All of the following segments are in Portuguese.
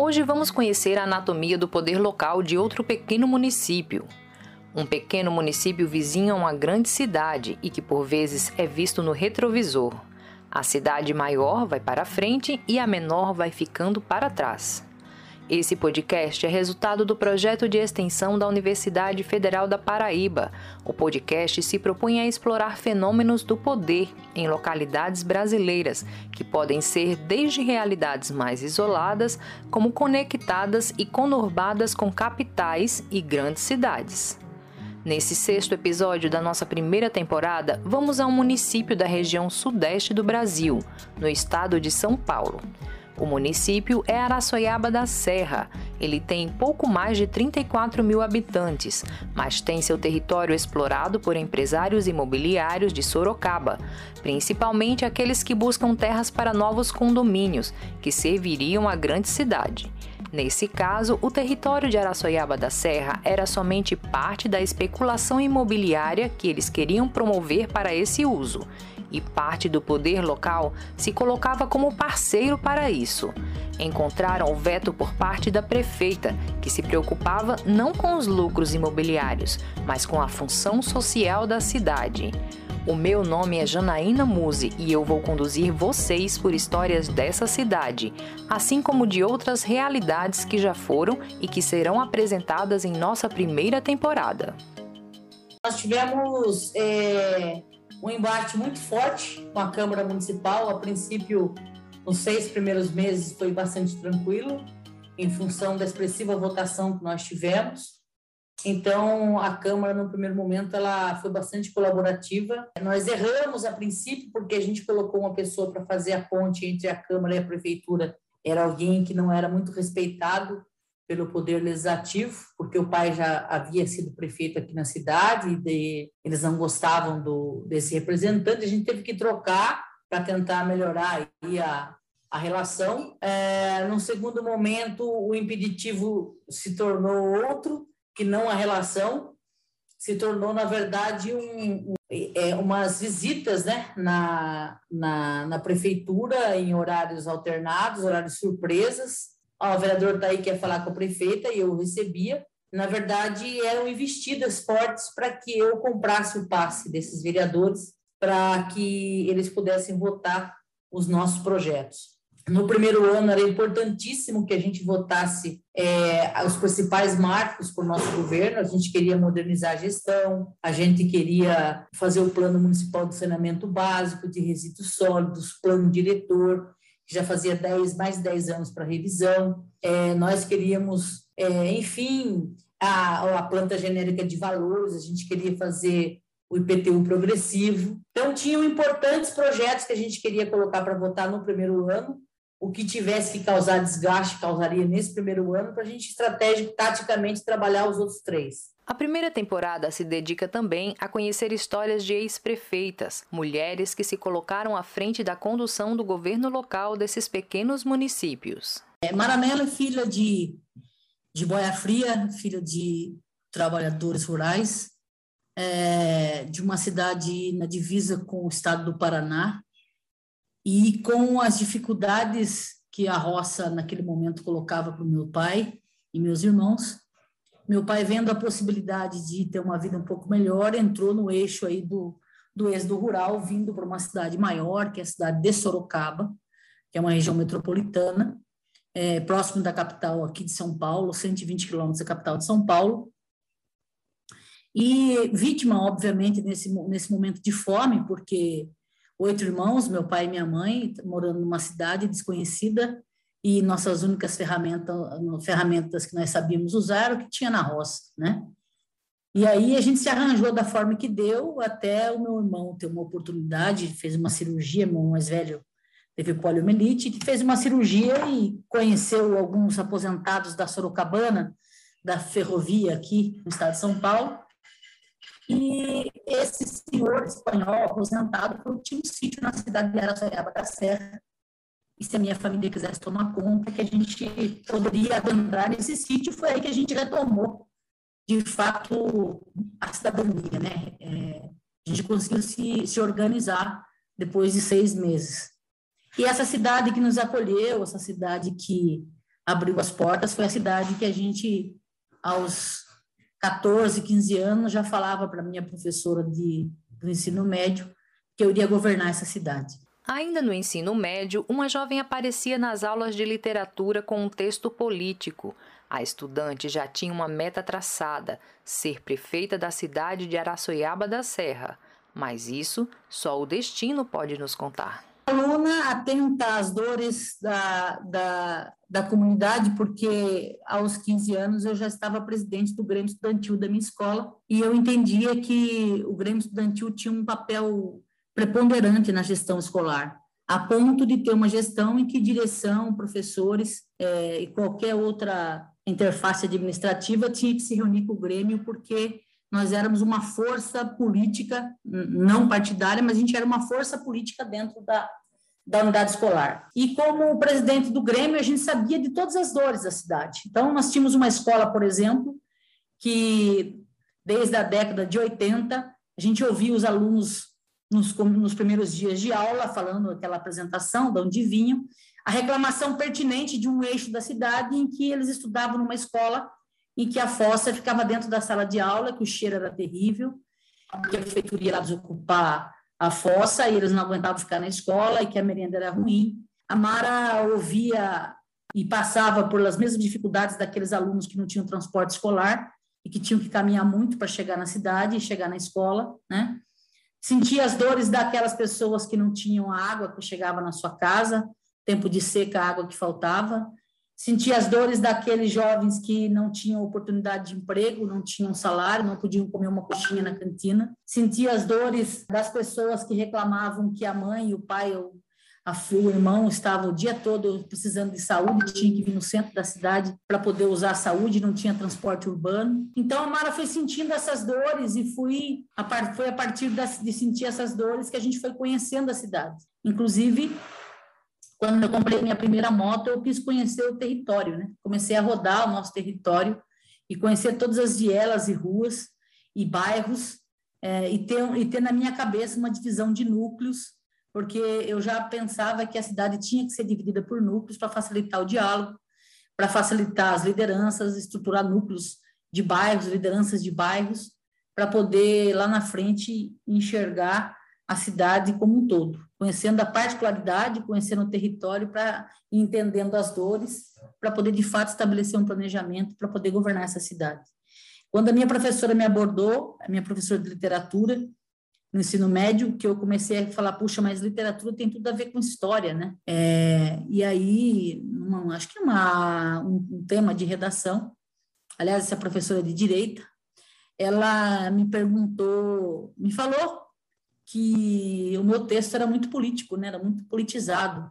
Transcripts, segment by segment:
Hoje vamos conhecer a anatomia do poder local de outro pequeno município. Um pequeno município vizinho a uma grande cidade e que por vezes é visto no retrovisor. A cidade maior vai para frente e a menor vai ficando para trás. Esse podcast é resultado do projeto de extensão da Universidade Federal da Paraíba. O podcast se propõe a explorar fenômenos do poder em localidades brasileiras, que podem ser desde realidades mais isoladas, como conectadas e conurbadas com capitais e grandes cidades. Nesse sexto episódio da nossa primeira temporada, vamos a um município da região sudeste do Brasil, no estado de São Paulo. O município é Araçoiaba da Serra. Ele tem pouco mais de 34 mil habitantes, mas tem seu território explorado por empresários imobiliários de Sorocaba, principalmente aqueles que buscam terras para novos condomínios, que serviriam à grande cidade. Nesse caso, o território de Araçoiaba da Serra era somente parte da especulação imobiliária que eles queriam promover para esse uso e parte do poder local se colocava como parceiro para isso. Encontraram o veto por parte da prefeita, que se preocupava não com os lucros imobiliários, mas com a função social da cidade. O meu nome é Janaína Muse e eu vou conduzir vocês por histórias dessa cidade, assim como de outras realidades que já foram e que serão apresentadas em nossa primeira temporada. Nós tivemos é, um embate muito forte com a Câmara Municipal. A princípio, nos seis primeiros meses foi bastante tranquilo, em função da expressiva votação que nós tivemos. Então, a Câmara, no primeiro momento, ela foi bastante colaborativa. Nós erramos a princípio, porque a gente colocou uma pessoa para fazer a ponte entre a Câmara e a Prefeitura. Era alguém que não era muito respeitado pelo Poder Legislativo, porque o pai já havia sido prefeito aqui na cidade, e de, eles não gostavam do, desse representante, a gente teve que trocar para tentar melhorar a, a relação. É, no segundo momento, o impeditivo se tornou outro, que não a relação, se tornou, na verdade, um, um, é, umas visitas né, na, na, na prefeitura em horários alternados, horários surpresas, o vereador tá aí quer falar com a prefeita e eu recebia. Na verdade, eram investidas fortes para que eu comprasse o passe desses vereadores para que eles pudessem votar os nossos projetos. No primeiro ano era importantíssimo que a gente votasse é, os principais marcos para o nosso governo. A gente queria modernizar a gestão, a gente queria fazer o plano municipal de saneamento básico, de resíduos sólidos, plano diretor, que já fazia 10, mais de 10 anos para revisão. É, nós queríamos, é, enfim, a, a planta genérica de valores, a gente queria fazer o IPTU progressivo. Então, tinham importantes projetos que a gente queria colocar para votar no primeiro ano. O que tivesse que causar desgaste, causaria nesse primeiro ano, para a gente, estratégico, taticamente, trabalhar os outros três. A primeira temporada se dedica também a conhecer histórias de ex-prefeitas, mulheres que se colocaram à frente da condução do governo local desses pequenos municípios. É, Maranello é filha de, de boia fria, filha de trabalhadores rurais, é, de uma cidade na divisa com o estado do Paraná, e com as dificuldades que a roça naquele momento colocava para o meu pai e meus irmãos, meu pai, vendo a possibilidade de ter uma vida um pouco melhor, entrou no eixo aí do, do êxodo rural, vindo para uma cidade maior, que é a cidade de Sorocaba, que é uma região metropolitana, é, próximo da capital aqui de São Paulo, 120 quilômetros da capital de São Paulo, e vítima, obviamente, nesse, nesse momento de fome, porque oito irmãos, meu pai e minha mãe, morando numa cidade desconhecida, e nossas únicas ferramentas, ferramentas que nós sabíamos usar o que tinha na roça, né? E aí a gente se arranjou da forma que deu, até o meu irmão ter uma oportunidade, fez uma cirurgia, meu irmão mais velho teve poliomielite, fez uma cirurgia e conheceu alguns aposentados da Sorocabana, da ferrovia aqui no estado de São Paulo, e esse senhor espanhol aposentado tinha um sítio na cidade de Araçoiaba da Serra, e se a minha família quisesse tomar conta, que a gente poderia adentrar nesse sítio, foi aí que a gente retomou, de fato, a cidadania, né? É, a gente conseguiu se, se organizar depois de seis meses. E essa cidade que nos acolheu, essa cidade que abriu as portas, foi a cidade que a gente, aos 14, 15 anos, já falava para minha professora de, do ensino médio que eu iria governar essa cidade. Ainda no ensino médio, uma jovem aparecia nas aulas de literatura com um texto político. A estudante já tinha uma meta traçada: ser prefeita da cidade de Araçoiaba da Serra. Mas isso só o destino pode nos contar. aluna atenta às dores da, da, da comunidade, porque aos 15 anos eu já estava presidente do Grêmio Estudantil da minha escola e eu entendia que o Grêmio Estudantil tinha um papel preponderante na gestão escolar, a ponto de ter uma gestão em que direção, professores é, e qualquer outra interface administrativa tinha que se reunir com o Grêmio, porque nós éramos uma força política, não partidária, mas a gente era uma força política dentro da, da unidade escolar. E como presidente do Grêmio, a gente sabia de todas as dores da cidade. Então, nós tínhamos uma escola, por exemplo, que desde a década de 80, a gente ouvia os alunos nos, nos primeiros dias de aula, falando aquela apresentação de onde vinham, a reclamação pertinente de um eixo da cidade em que eles estudavam numa escola em que a fossa ficava dentro da sala de aula, que o cheiro era terrível, que a prefeitura ia lá desocupar a fossa e eles não aguentavam ficar na escola e que a merenda era ruim. A Mara ouvia e passava por as mesmas dificuldades daqueles alunos que não tinham transporte escolar e que tinham que caminhar muito para chegar na cidade e chegar na escola, né? Sentia as dores daquelas pessoas que não tinham água que chegava na sua casa, tempo de seca, a água que faltava. Sentia as dores daqueles jovens que não tinham oportunidade de emprego, não tinham salário, não podiam comer uma coxinha na cantina. Sentia as dores das pessoas que reclamavam que a mãe, o pai, o irmão estava o dia todo precisando de saúde, tinha que vir no centro da cidade para poder usar a saúde, não tinha transporte urbano. Então a Mara foi sentindo essas dores e fui a foi a partir de sentir essas dores que a gente foi conhecendo a cidade. Inclusive, quando eu comprei minha primeira moto, eu quis conhecer o território, né? Comecei a rodar o nosso território e conhecer todas as vielas e ruas e bairros é, e, ter, e ter na minha cabeça uma divisão de núcleos porque eu já pensava que a cidade tinha que ser dividida por núcleos para facilitar o diálogo, para facilitar as lideranças, estruturar núcleos de bairros, lideranças de bairros, para poder lá na frente enxergar a cidade como um todo, conhecendo a particularidade, conhecendo o território, para entendendo as dores, para poder de fato estabelecer um planejamento para poder governar essa cidade. Quando a minha professora me abordou, a minha professora de literatura, no ensino médio que eu comecei a falar, puxa, mas literatura tem tudo a ver com história, né? É, e aí, uma, acho que uma, um, um, tema de redação, aliás, essa professora de direita, ela me perguntou, me falou que o meu texto era muito político, né? Era muito politizado.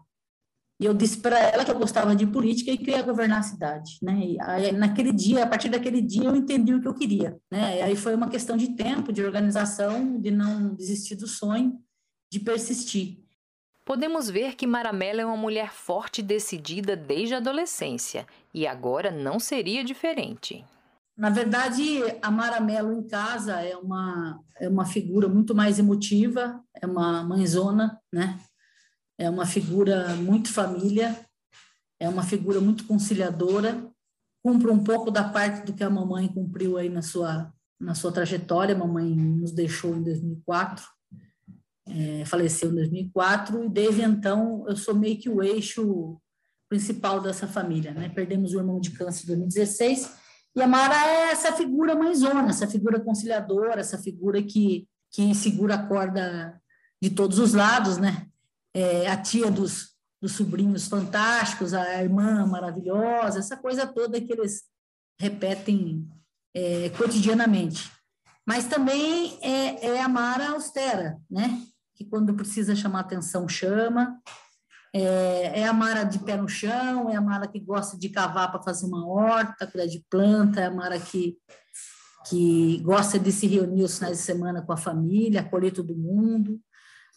E eu disse para ela que eu gostava de política e que eu ia governar a cidade, né? E aí, naquele dia, a partir daquele dia, eu entendi o que eu queria, né? E aí foi uma questão de tempo, de organização, de não desistir do sonho, de persistir. Podemos ver que Maramela é uma mulher forte e decidida desde a adolescência, e agora não seria diferente. Na verdade, a Maramelo em casa é uma, é uma figura muito mais emotiva, é uma mãezona, né? É uma figura muito família, é uma figura muito conciliadora, cumpre um pouco da parte do que a mamãe cumpriu aí na sua, na sua trajetória. A mamãe nos deixou em 2004, é, faleceu em 2004, e desde então eu sou meio que o eixo principal dessa família. Né? Perdemos o irmão de câncer em 2016, e a Mara é essa figura mãezona, essa figura conciliadora, essa figura que, que segura a corda de todos os lados, né? É, a tia dos, dos sobrinhos fantásticos, a irmã maravilhosa, essa coisa toda que eles repetem é, cotidianamente. Mas também é, é a Mara austera, né? Que quando precisa chamar atenção, chama. É, é, a Mara de pé no chão, é a Mara que gosta de cavar para fazer uma horta, cuidar de planta, é a Mara que, que gosta de se reunir os finais de semana com a família, acolher todo mundo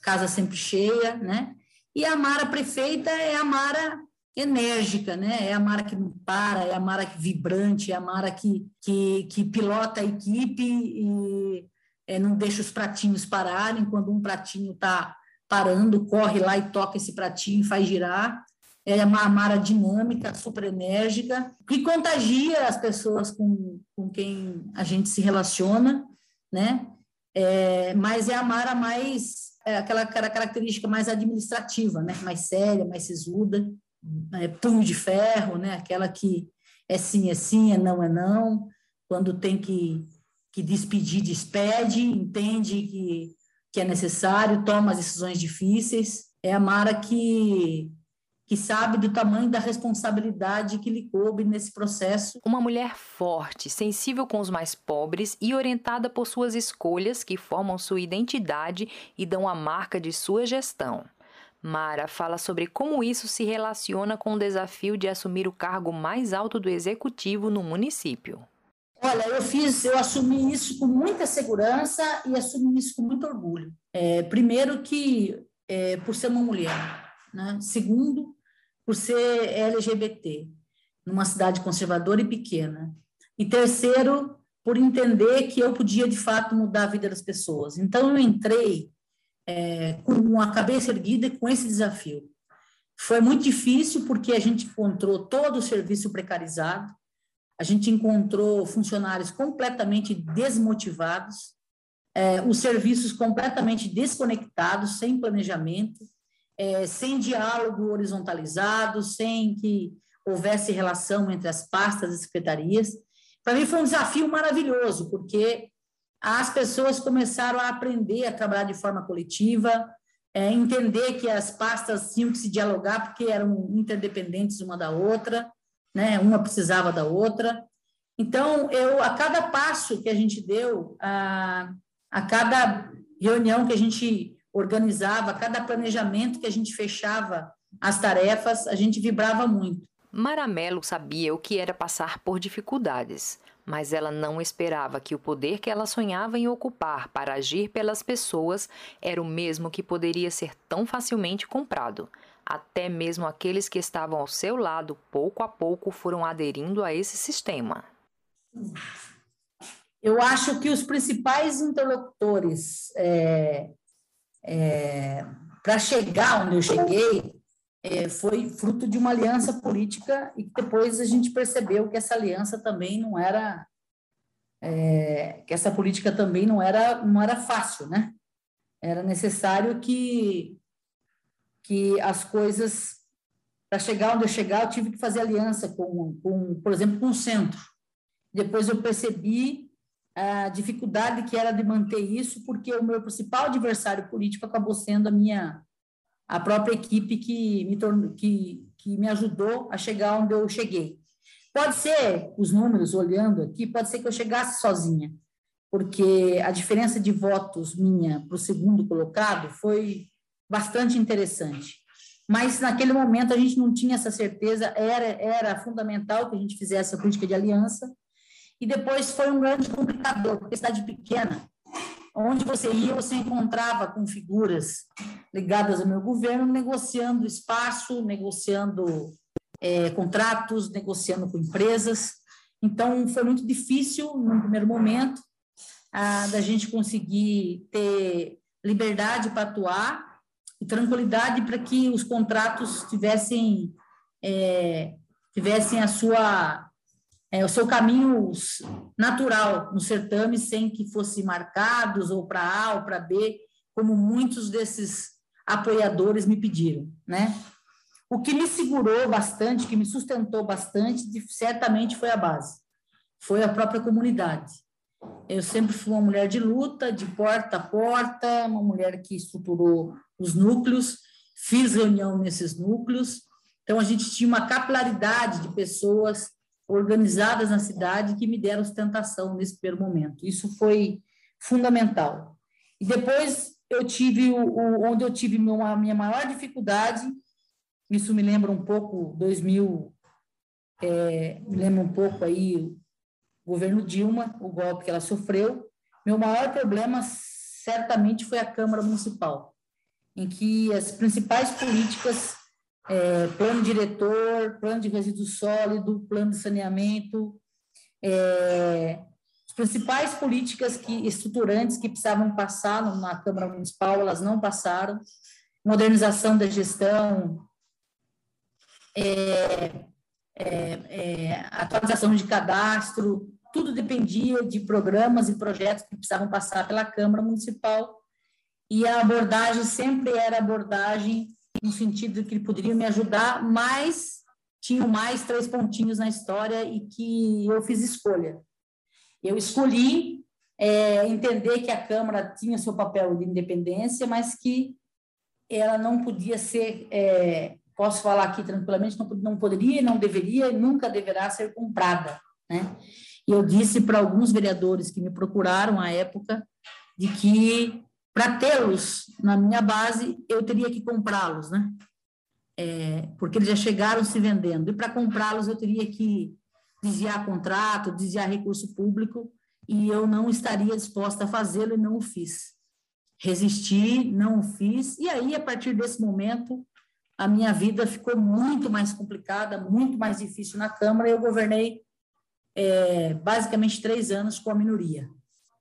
casa sempre cheia, né? E a Mara prefeita é a Mara enérgica, né? É a Mara que não para, é a Mara vibrante, é a Mara que, que, que pilota a equipe e é, não deixa os pratinhos pararem. Quando um pratinho está parando, corre lá e toca esse pratinho faz girar. é uma Mara dinâmica, super enérgica, que contagia as pessoas com, com quem a gente se relaciona, né? É, mas é a Mara mais, aquela característica mais administrativa, né? Mais séria, mais sisuda, é, punho de ferro, né? Aquela que é sim, é sim, é não, é não. Quando tem que, que despedir, despede, entende que, que é necessário, toma as decisões difíceis. É a Mara que que sabe do tamanho da responsabilidade que lhe coube nesse processo. Uma mulher forte, sensível com os mais pobres e orientada por suas escolhas que formam sua identidade e dão a marca de sua gestão. Mara fala sobre como isso se relaciona com o desafio de assumir o cargo mais alto do executivo no município. Olha, eu fiz, eu assumi isso com muita segurança e assumi isso com muito orgulho. É, primeiro que é, por ser uma mulher, né? Segundo, por ser LGBT, numa cidade conservadora e pequena. E terceiro, por entender que eu podia de fato mudar a vida das pessoas. Então eu entrei é, com a cabeça erguida com esse desafio. Foi muito difícil porque a gente encontrou todo o serviço precarizado, a gente encontrou funcionários completamente desmotivados, é, os serviços completamente desconectados, sem planejamento, é, sem diálogo horizontalizado, sem que houvesse relação entre as pastas e secretarias. Para mim foi um desafio maravilhoso, porque as pessoas começaram a aprender a trabalhar de forma coletiva, é, entender que as pastas tinham que se dialogar porque eram interdependentes uma da outra, né? Uma precisava da outra. Então, eu a cada passo que a gente deu, a, a cada reunião que a gente organizava, cada planejamento que a gente fechava as tarefas, a gente vibrava muito. Maramelo sabia o que era passar por dificuldades, mas ela não esperava que o poder que ela sonhava em ocupar para agir pelas pessoas era o mesmo que poderia ser tão facilmente comprado. Até mesmo aqueles que estavam ao seu lado, pouco a pouco, foram aderindo a esse sistema. Eu acho que os principais interlocutores é, é, para chegar onde eu cheguei, é, foi fruto de uma aliança política e depois a gente percebeu que essa aliança também não era é, que essa política também não era não era fácil, né? Era necessário que que as coisas para chegar onde eu chegar, eu tive que fazer aliança com, com, por exemplo, com o centro. Depois eu percebi a dificuldade que era de manter isso, porque o meu principal adversário político acabou sendo a minha a própria equipe que me tornou, que, que me ajudou a chegar onde eu cheguei. Pode ser os números olhando aqui, pode ser que eu chegasse sozinha, porque a diferença de votos minha para o segundo colocado foi bastante interessante. Mas naquele momento a gente não tinha essa certeza, era era fundamental que a gente fizesse a política de aliança e depois foi um grande complicador, porque cidade pequena, onde você ia, você encontrava com figuras ligadas ao meu governo, negociando espaço, negociando é, contratos, negociando com empresas. Então, foi muito difícil, no primeiro momento, a, da gente conseguir ter liberdade para atuar e tranquilidade para que os contratos tivessem, é, tivessem a sua é, o seu caminho natural no certame, sem que fosse marcados ou para A ou para B, como muitos desses apoiadores me pediram, né? O que me segurou bastante, que me sustentou bastante, certamente foi a base, foi a própria comunidade. Eu sempre fui uma mulher de luta, de porta a porta, uma mulher que estruturou os núcleos, fiz reunião nesses núcleos, então a gente tinha uma capilaridade de pessoas organizadas na cidade que me deram sustentação nesse primeiro momento. Isso foi fundamental. E depois eu tive o, o onde eu tive a minha maior dificuldade, isso me lembra um pouco 2000, é, me lembra um pouco aí o governo Dilma, o golpe que ela sofreu. Meu maior problema certamente foi a Câmara Municipal, em que as principais políticas é, plano diretor, plano de resíduo sólido, plano de saneamento, é, as principais políticas que, estruturantes que precisavam passar na Câmara Municipal, elas não passaram, modernização da gestão, é, é, é, atualização de cadastro, tudo dependia de programas e projetos que precisavam passar pela Câmara Municipal, e a abordagem sempre era abordagem no sentido de que poderiam me ajudar, mas tinham mais três pontinhos na história e que eu fiz escolha. Eu escolhi é, entender que a Câmara tinha seu papel de independência, mas que ela não podia ser, é, posso falar aqui tranquilamente, não, não poderia, não deveria e nunca deverá ser comprada. Né? E eu disse para alguns vereadores que me procuraram à época de que para tê-los na minha base eu teria que comprá-los, né? É, porque eles já chegaram se vendendo. E para comprá-los eu teria que desviar contrato, desviar recurso público, e eu não estaria disposta a fazê-lo e não o fiz. Resisti, não o fiz, e aí, a partir desse momento, a minha vida ficou muito mais complicada, muito mais difícil na Câmara, e eu governei é, basicamente três anos com a minoria.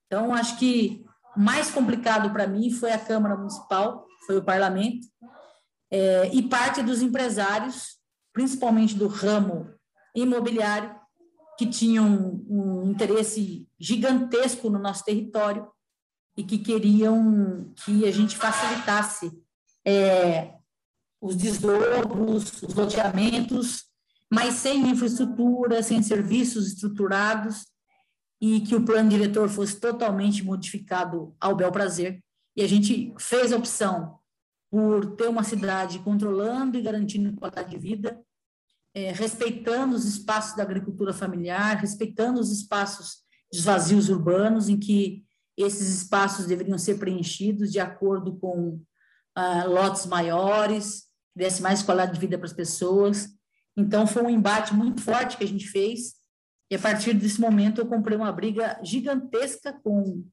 Então, acho que mais complicado para mim foi a Câmara Municipal, foi o parlamento, é, e parte dos empresários, principalmente do ramo imobiliário, que tinham um, interesse gigantesco no nosso território e que queriam que a gente facilitasse é, os desdobros, os loteamentos, mas sem infraestrutura, sem serviços estruturados e que o plano diretor fosse totalmente modificado ao bel prazer. E a gente fez a opção por ter uma cidade controlando e garantindo qualidade de vida, é, respeitando os espaços da agricultura familiar, respeitando os espaços de vazios urbanos, em que esses espaços deveriam ser preenchidos de acordo com ah, lotes maiores, que desse mais qualidade de vida para as pessoas. Então, foi um embate muito forte que a gente fez, e a partir desse momento eu comprei uma briga gigantesca com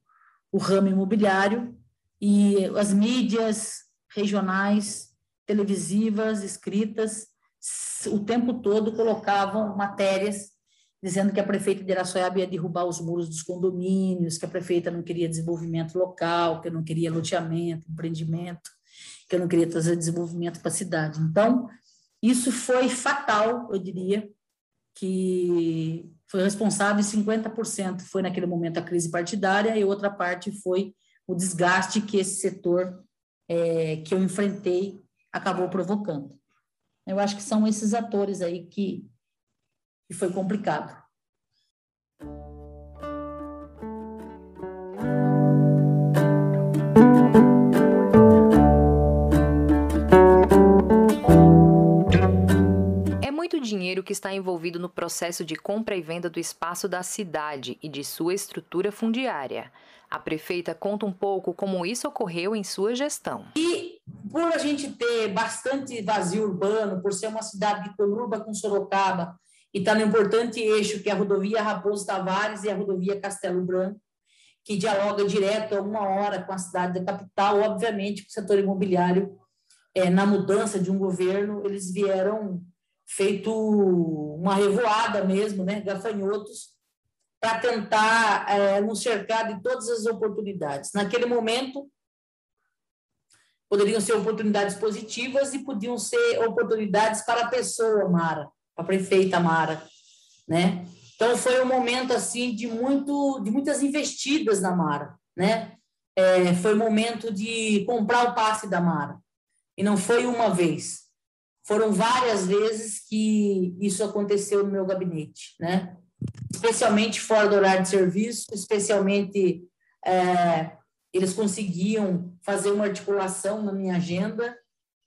o ramo imobiliário e as mídias regionais, televisivas, escritas, o tempo todo colocavam matérias dizendo que a prefeita de Araçoiaba ia derrubar os muros dos condomínios, que a prefeita não queria desenvolvimento local, que não queria loteamento, empreendimento, que eu não queria trazer desenvolvimento para a cidade. Então, isso foi fatal, eu diria, que foi responsável 50% foi naquele momento a crise partidária e outra parte foi o desgaste que esse setor é, que eu enfrentei acabou provocando. Eu acho que são esses atores aí que, que foi complicado. Dinheiro que está envolvido no processo de compra e venda do espaço da cidade e de sua estrutura fundiária. A prefeita conta um pouco como isso ocorreu em sua gestão. E por a gente ter bastante vazio urbano, por ser uma cidade de conurba com Sorocaba, e está no importante eixo que é a rodovia Raposo Tavares e a rodovia Castelo Branco, que dialoga direto a uma hora com a cidade da capital, obviamente, o setor imobiliário, é, na mudança de um governo, eles vieram feito uma revoada mesmo, né, gafanhotos, para tentar é, nos cercar de todas as oportunidades. Naquele momento, poderiam ser oportunidades positivas e podiam ser oportunidades para a pessoa Mara, a prefeita Mara, né? Então foi um momento assim de muito, de muitas investidas na Mara, né? É, foi momento de comprar o passe da Mara e não foi uma vez, foram várias vezes que isso aconteceu no meu gabinete, né? especialmente fora do horário de serviço, especialmente é, eles conseguiam fazer uma articulação na minha agenda,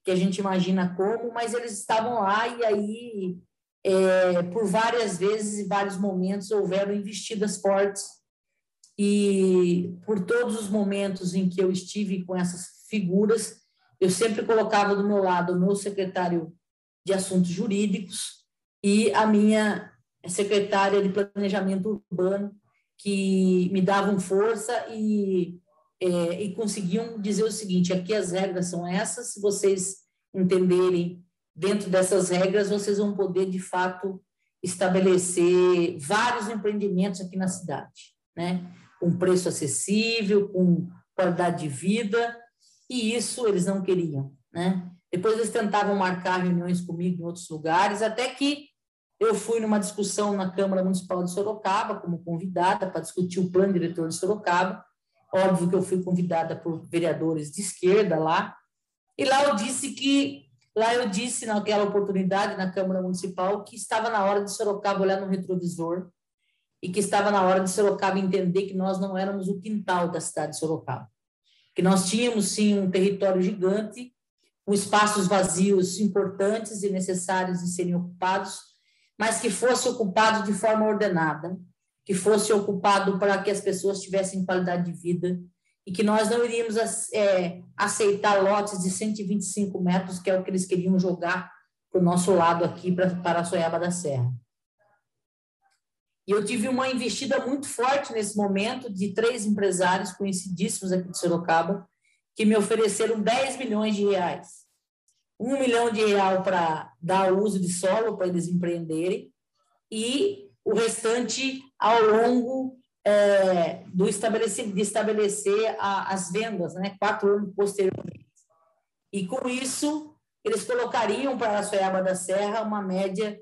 que a gente imagina como, mas eles estavam lá e aí, é, por várias vezes e vários momentos, houveram investidas fortes. E por todos os momentos em que eu estive com essas figuras, eu sempre colocava do meu lado o meu secretário de Assuntos Jurídicos e a minha secretária de Planejamento Urbano, que me davam força e, é, e conseguiam dizer o seguinte: aqui as regras são essas, se vocês entenderem dentro dessas regras, vocês vão poder, de fato, estabelecer vários empreendimentos aqui na cidade, né? com preço acessível, com qualidade de vida, e isso eles não queriam. Né? Depois eles tentavam marcar reuniões comigo em outros lugares, até que eu fui numa discussão na Câmara Municipal de Sorocaba, como convidada, para discutir o plano diretor de Sorocaba. Óbvio que eu fui convidada por vereadores de esquerda lá. E lá eu disse que, lá eu disse naquela oportunidade na Câmara Municipal que estava na hora de Sorocaba olhar no retrovisor e que estava na hora de Sorocaba entender que nós não éramos o quintal da cidade de Sorocaba. Que nós tínhamos, sim, um território gigante, com espaços vazios importantes e necessários de serem ocupados, mas que fosse ocupado de forma ordenada, que fosse ocupado para que as pessoas tivessem qualidade de vida e que nós não iríamos é, aceitar lotes de 125 metros, que é o que eles queriam jogar para o nosso lado aqui, para, para a Soiaba da Serra. E eu tive uma investida muito forte nesse momento de três empresários conhecidíssimos aqui de Sorocaba, que me ofereceram 10 milhões de reais um milhão de real para dar uso de solo para eles empreenderem e o restante ao longo é, do estabelecer, de estabelecer a, as vendas, né, quatro anos posteriormente. E com isso, eles colocariam para a Soiaba da Serra uma média,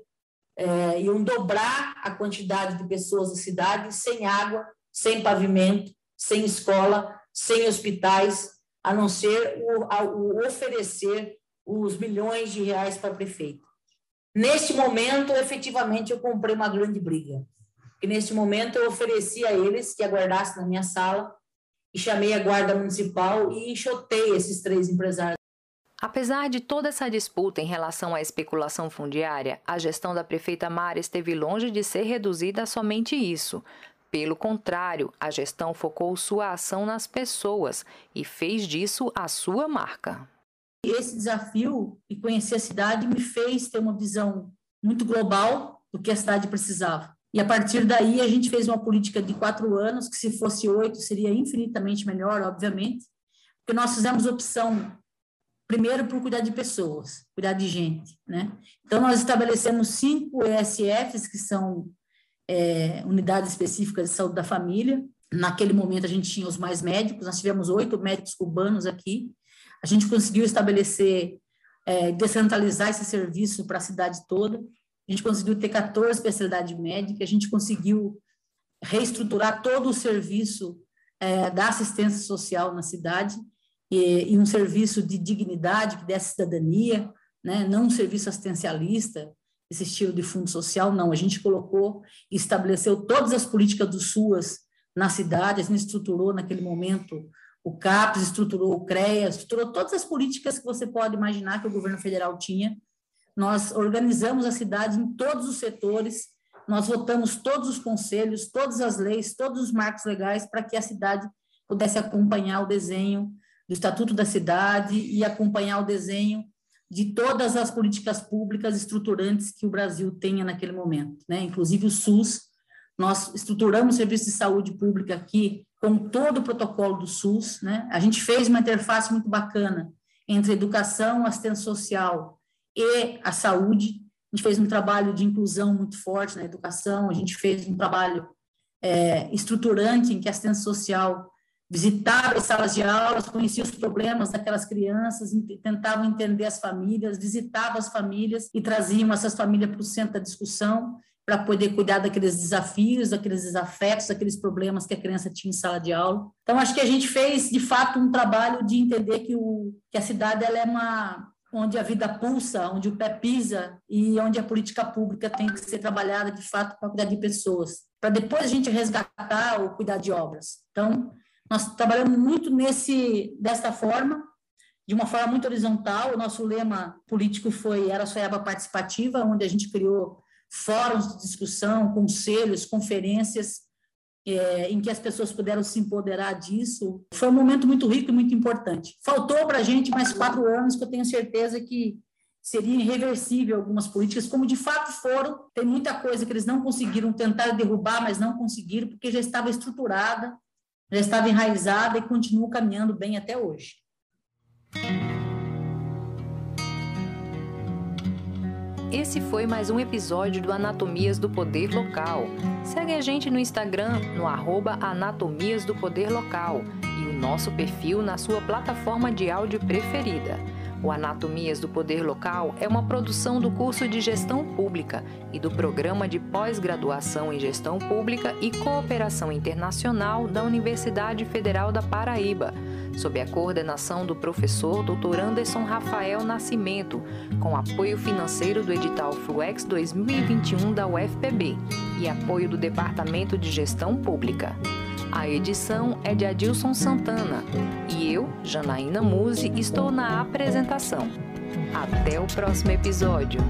é, iam dobrar a quantidade de pessoas da cidade sem água, sem pavimento, sem escola, sem hospitais, a não ser o, a, o oferecer os milhões de reais para prefeito. Neste momento, efetivamente, eu comprei uma grande briga. E neste momento eu ofereci a eles que aguardassem na minha sala e chamei a guarda municipal e enxotei esses três empresários. Apesar de toda essa disputa em relação à especulação fundiária, a gestão da prefeita Mara esteve longe de ser reduzida a somente isso. Pelo contrário, a gestão focou sua ação nas pessoas e fez disso a sua marca. Esse desafio e conhecer a cidade me fez ter uma visão muito global do que a cidade precisava. E a partir daí a gente fez uma política de quatro anos, que se fosse oito seria infinitamente melhor, obviamente, porque nós fizemos opção primeiro por cuidar de pessoas, cuidar de gente, né? Então nós estabelecemos cinco ESFs que são é, unidades específicas de saúde da família. Naquele momento a gente tinha os mais médicos, nós tivemos oito médicos cubanos aqui, a gente conseguiu estabelecer, é, descentralizar esse serviço para a cidade toda. A gente conseguiu ter 14 especialidades médicas, a gente conseguiu reestruturar todo o serviço é, da assistência social na cidade e, e, um serviço de dignidade que desse cidadania, né? não um serviço assistencialista, esse estilo de fundo social, não. A gente colocou e estabeleceu todas as políticas do SUAS na cidade, a gente estruturou naquele momento o CAPES estruturou o CREA, estruturou todas as políticas que você pode imaginar que o governo federal tinha. Nós organizamos a cidade em todos os setores, nós votamos todos os conselhos, todas as leis, todos os marcos legais para que a cidade pudesse acompanhar o desenho do Estatuto da Cidade e acompanhar o desenho de todas as políticas públicas estruturantes que o Brasil tenha naquele momento, né? Inclusive o SUS, nós estruturamos o serviço de saúde pública aqui com todo o protocolo do SUS, né? A gente fez uma interface muito bacana entre educação, assistência social e a saúde. A gente fez um trabalho de inclusão muito forte na educação, a gente fez um trabalho é, estruturante em que a assistência social visitava as salas de aulas, conhecia os problemas daquelas crianças, tentavam entender as famílias, visitava as famílias e traziam essas famílias para o centro da discussão para poder cuidar daqueles desafios, daqueles desafetos, daqueles problemas que a criança tinha em sala de aula. Então, acho que a gente fez, de fato, um trabalho de entender que, o, que a cidade ela é uma onde a vida pulsa, onde o pé pisa e onde a política pública tem que ser trabalhada, de fato, para cuidar de pessoas, para depois a gente resgatar ou cuidar de obras. Então, nós trabalhamos muito nesse desta forma, de uma forma muito horizontal. O nosso lema político foi Era Soiaba Participativa, onde a gente criou fóruns de discussão, conselhos, conferências, é, em que as pessoas puderam se empoderar disso. Foi um momento muito rico e muito importante. Faltou para a gente mais quatro anos, que eu tenho certeza que seria irreversível algumas políticas, como de fato foram. Tem muita coisa que eles não conseguiram tentar derrubar, mas não conseguiram, porque já estava estruturada, já estava enraizada e continua caminhando bem até hoje. Esse foi mais um episódio do Anatomias do Poder Local. Segue a gente no Instagram, no arroba Anatomias do Poder Local e o nosso perfil na sua plataforma de áudio preferida. O Anatomias do Poder Local é uma produção do curso de Gestão Pública e do Programa de Pós-Graduação em Gestão Pública e Cooperação Internacional da Universidade Federal da Paraíba, sob a coordenação do professor Dr. Anderson Rafael Nascimento, com apoio financeiro do edital Fluex 2021 da UFPB e apoio do Departamento de Gestão Pública. A edição é de Adilson Santana e eu, Janaína Muse, estou na apresentação. Até o próximo episódio.